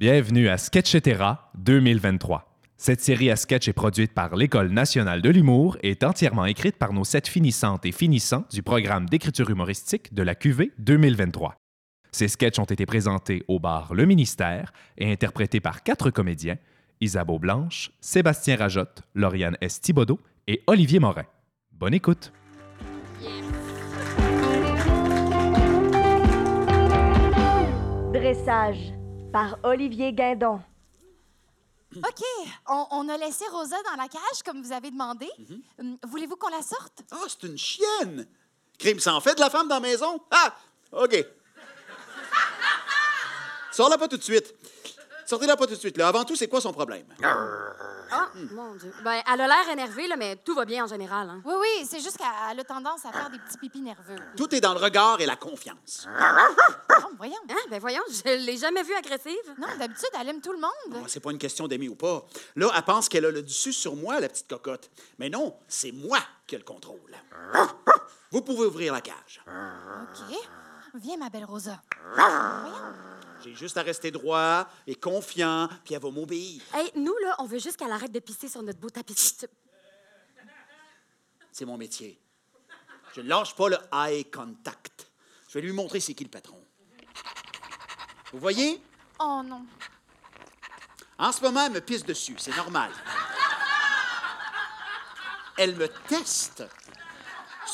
Bienvenue à Sketchetera 2023. Cette série à sketch est produite par l'École nationale de l'humour et est entièrement écrite par nos sept finissantes et finissants du programme d'écriture humoristique de la QV 2023. Ces sketchs ont été présentés au bar Le Ministère et interprétés par quatre comédiens Isabeau Blanche, Sébastien Rajotte, Lauriane S. Et Olivier Morin. Bonne écoute! Dressage par Olivier Guindon. OK, on, on a laissé Rosa dans la cage comme vous avez demandé. Hum, Voulez-vous qu'on la sorte? Ah, c'est une chienne! Crime sans fait de la femme dans la maison? Ah! OK. Sors-la pas tout de suite. Sortez-la pas tout de suite. Là. Avant tout, c'est quoi son problème? Ah, mon Dieu. Ben, elle a l'air énervée, là, mais tout va bien en général. Hein. Oui, oui, c'est juste qu'elle a tendance à faire des petits pipis nerveux. Tout est dans le regard et la confiance. Oh, voyons. Hein? Ben, voyons, je l'ai jamais vue agressive. Non, d'habitude, elle aime tout le monde. Moi, C'est pas une question d'aimer ou pas. Là, elle pense qu'elle a le dessus sur moi, la petite cocotte. Mais non, c'est moi qui ai le contrôle. Vous pouvez ouvrir la cage. OK. Viens, ma belle Rosa. J'ai juste à rester droit et confiant, puis elle va m'obéir. Hey, nous, là, on veut juste qu'elle arrête de pisser sur notre beau tapis. C'est mon métier. Je ne lâche pas le eye contact. Je vais lui montrer c'est qui le patron. Vous voyez? Oh non. En ce moment, elle me pisse dessus. C'est normal. Elle me teste.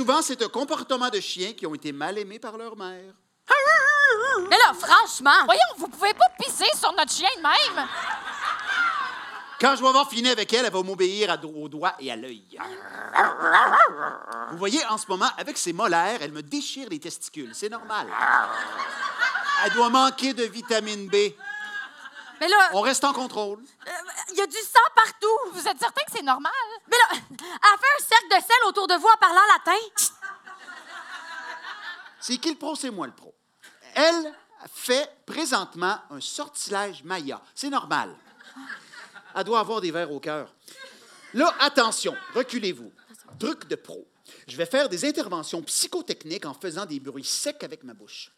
Souvent, c'est un comportement de chien qui ont été mal aimés par leur mère. Mais là, franchement! Voyons, vous pouvez pas pisser sur notre chien de même. Quand je vais avoir fini avec elle, elle va m'obéir à do- au doigt et à l'œil. Vous voyez, en ce moment, avec ses molaires, elle me déchire les testicules. C'est normal. Elle doit manquer de vitamine B. Mais là, On reste en contrôle. Il y a du sang partout! Vous êtes certain que c'est normal? Mais là, elle fait un cercle de sel autour de vous en parlant latin. C'est qui le pro, c'est moi le pro. Elle fait présentement un sortilège Maya. C'est normal. Elle doit avoir des vers au cœur. Là, attention, reculez-vous. Truc de pro. Je vais faire des interventions psychotechniques en faisant des bruits secs avec ma bouche.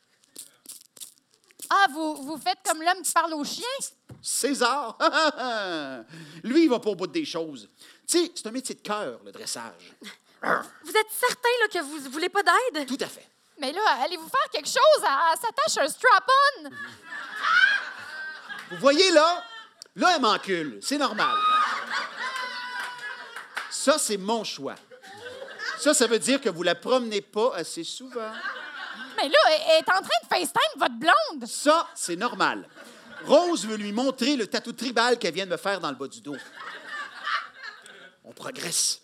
Ah, vous, vous faites comme l'homme qui parle au chien? César, lui, il va pas au bout des choses. Tu sais, c'est un métier de cœur, le dressage. Vous êtes certain là, que vous voulez pas d'aide? Tout à fait. Mais là, allez-vous faire quelque chose? Elle, elle s'attache un strap-on? Vous voyez là? Là, elle m'encule. C'est normal. Ça, c'est mon choix. Ça, ça veut dire que vous la promenez pas assez souvent. Mais là, elle est en train de FaceTime votre blonde. Ça, c'est normal. Rose veut lui montrer le tatou tribal qu'elle vient de me faire dans le bas du dos. On progresse.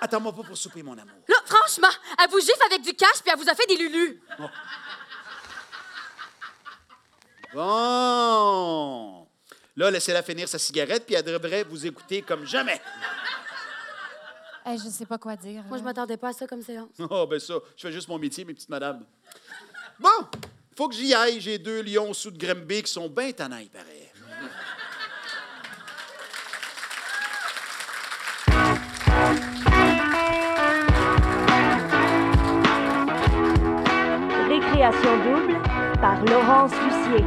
Attends-moi pas pour souper, mon amour. Là, franchement, elle vous gifle avec du cash puis elle vous a fait des lulus. Bon. Là, laissez-la finir sa cigarette, puis elle devrait vous écouter comme jamais. Je sais pas quoi dire. Moi, je m'attendais pas à ça comme séance. Oh, ben ça, je fais juste mon métier, mes petites madames. Bon, faut que j'y aille. J'ai deux lions sous de Grimby qui sont bien tannants, il paraît. Récréation double par Laurence Lucier.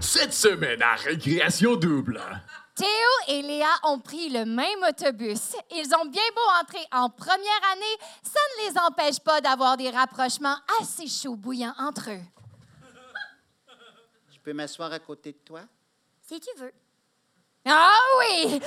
Cette semaine à Récréation Double. Théo et Léa ont pris le même autobus. Ils ont bien beau entrer en première année, ça ne les empêche pas d'avoir des rapprochements assez chauds bouillants entre eux. Je peux m'asseoir à côté de toi? Si tu veux. Ah oui!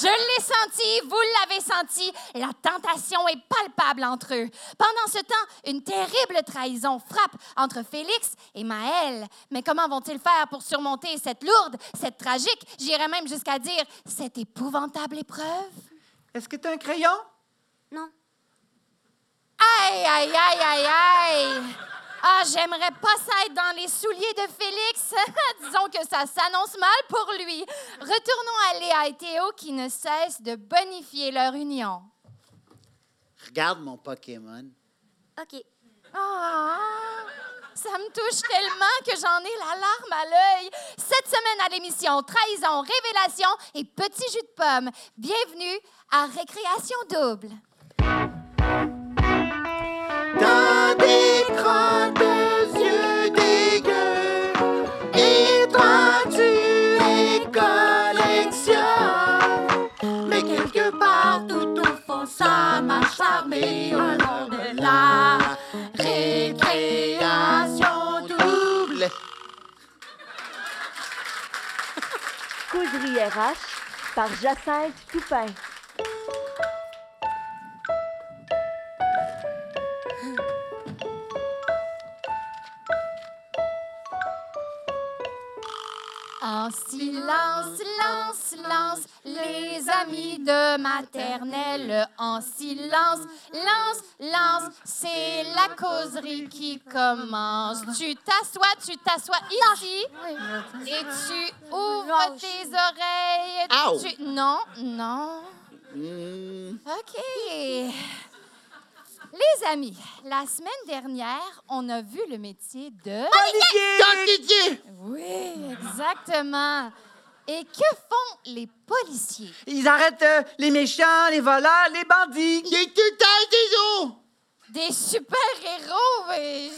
Je l'ai senti, vous l'avez senti. La tentation est palpable entre eux. Pendant ce temps, une terrible trahison frappe entre Félix et Maëlle. Mais comment vont-ils faire pour surmonter cette lourde, cette tragique, j'irais même jusqu'à dire cette épouvantable épreuve? Est-ce que tu as un crayon? Non. Aïe, aïe, aïe, aïe, aïe! Ah, j'aimerais pas ça être dans les souliers de Félix. Disons que ça s'annonce mal pour lui. Retournons à Léa et Théo qui ne cessent de bonifier leur union. Regarde mon Pokémon. OK. Ah, ça me touche tellement que j'en ai la larme à l'œil. Cette semaine à l'émission Trahison, Révélation et Petit jus de pomme. Bienvenue à Récréation double. Oui, au nom de la récréation double. Causerie RH par Jacinthe Toupin. En silence, silence, silence, les amis de maternelle. En silence, lance, lance, c'est la causerie qui commence. Tu t'assois, tu t'assois ici et tu ouvres tes oreilles. Tu- Non, non. Hmm. OK. Les amis, la semaine dernière, on a vu le métier de... Don Didier! Oui, exactement. Et que font les policiers? Ils arrêtent euh, les méchants, les voleurs, les bandits. Il est tout le temps des os! Des super-héros, mais...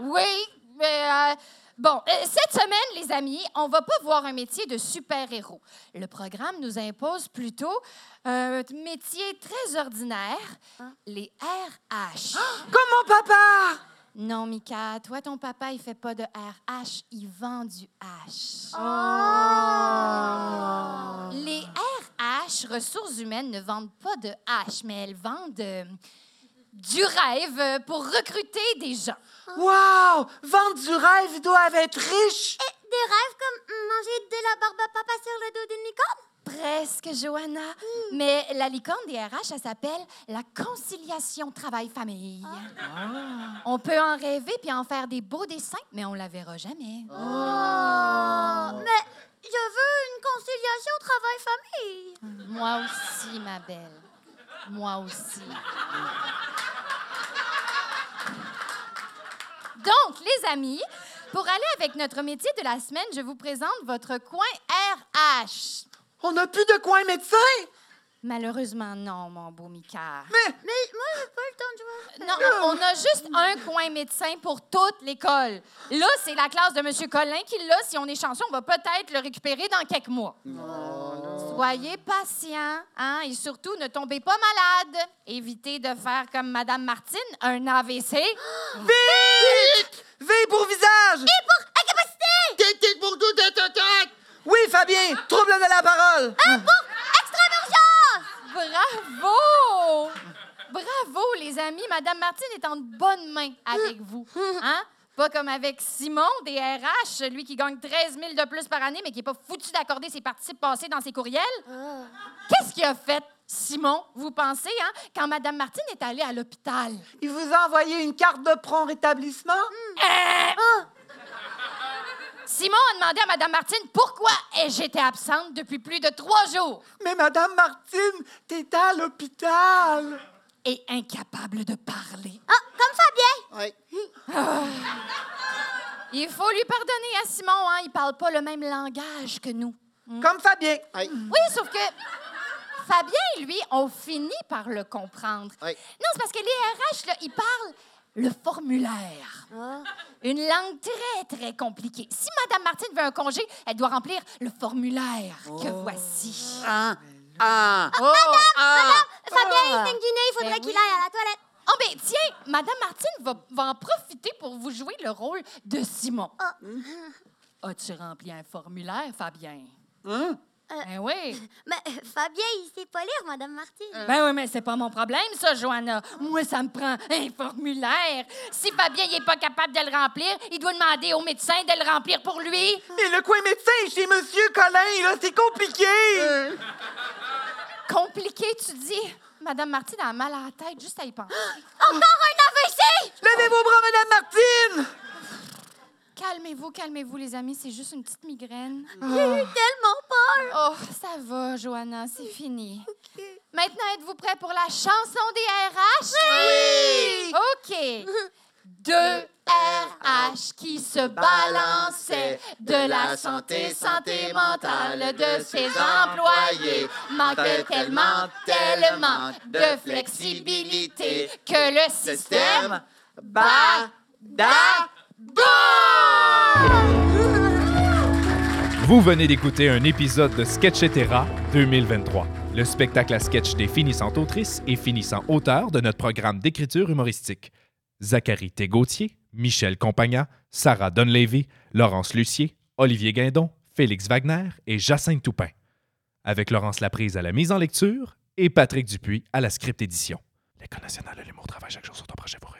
Oui, mais... euh, Bon, euh, cette semaine, les amis, on va pas voir un métier de super-héros. Le programme nous impose plutôt un métier très ordinaire, les RH. Comme mon papa. Non, Mika, toi, ton papa, il fait pas de RH, il vend du H. Les RH, ressources humaines, ne vendent pas de H, mais elles vendent euh, du rêve pour recruter des gens. Wow! Vendre du rêve, ils doivent être riches. Des rêves comme manger de la barbe à papa sur le dos d'une licorne? Presque, Johanna. Mais la licorne des RH, ça s'appelle la conciliation travail-famille. On peut en rêver puis en faire des beaux dessins, mais on la verra jamais. Oh! Mais je veux une conciliation travail-famille. Moi aussi, ma belle. Moi aussi. Donc, les amis, pour aller avec notre métier de la semaine, je vous présente votre coin RH. On n'a plus de coin médecin? Malheureusement, non, mon beau Mika. Mais Mais moi, j'ai pas le temps de jouer. Non, on a juste un coin médecin pour toute l'école. Là, c'est la classe de M. Collin qui l'a. Si on est chanceux, on va peut-être le récupérer dans quelques mois. Soyez patient, hein, et surtout, ne tombez pas malade. Évitez de faire comme Madame Martine, un AVC. vite! V pour visage. T'es pour tout un totac! Oui, Fabien, trouble de la parole. Bravo! Bravo, les amis. Madame Martine est en bonne main avec vous. Hein? Pas comme avec Simon des RH, celui qui gagne 13 000 de plus par année, mais qui n'est pas foutu d'accorder ses participes passés dans ses courriels. Qu'est-ce qu'il a fait, Simon, vous pensez, hein, quand Madame Martine est allée à l'hôpital? Il vous a envoyé une carte de prompt rétablissement? Simon a demandé à Madame Martine pourquoi j'étais absente depuis plus de trois jours Mais Madame Martine, t'étais à l'hôpital. Et incapable de parler. Ah, comme Fabien. Ouais. Il faut lui pardonner à Simon, hein, il parle pas le même langage que nous. Comme Fabien. Ouais. Oui, sauf que Fabien, lui, ont fini par le comprendre. Ouais. Non, c'est parce que les RH, là, ils parlent le formulaire. Une langue très, très compliquée. Si Madame Martine veut un congé, elle doit remplir le formulaire que voici. Ah! Ah! Oh! Fabien, il saigne du nez, il faudrait Ben qu'il oui. aille à la toilette. Oh, ben tiens, Madame Martine va, va en profiter pour vous jouer le rôle de Simon. As-tu rempli un formulaire, Fabien? Hein? Ben oui. Mais euh, Fabien, il sait pas lire, Madame Martine. Ben oui, mais c'est pas mon problème, ça, Johanna. Moi, ça me prend un formulaire. Si Fabien n'est pas capable de le remplir, il doit demander au médecin de le remplir pour lui. Mais le coin médecin chez Monsieur Colin, là, c'est compliqué. Compliqué, tu dis? Madame Martine a mal à la tête juste à y penser. Encore un AVC! Levez vos bras, Madame Martine. Calmez-vous, calmez-vous, les amis, c'est juste une petite migraine. J'ai eu tellement peur. Oh, ça va, Johanna, c'est fini. Maintenant, êtes-vous prêts pour la chanson des RH? Oui! OK. Deux RH qui se balançaient de la santé, santé mentale de ses employés manquait tellement, tellement de flexibilité que le système bat, Vous venez d'écouter un épisode de Sketchetera 2023. le spectacle à sketch des finissantes autrices et finissants auteurs de notre programme d'écriture humoristique. Zachary Tégautier, Michel Compagna, Sarah Dunleavy, Laurence Lucier, Olivier Guindon, Félix Wagner et Jacinthe Toupin. Avec Laurence Laprise à la mise en lecture et Patrick Dupuis à la script édition. L'École nationale de l'humour travaille chaque jour sur ton projet pour.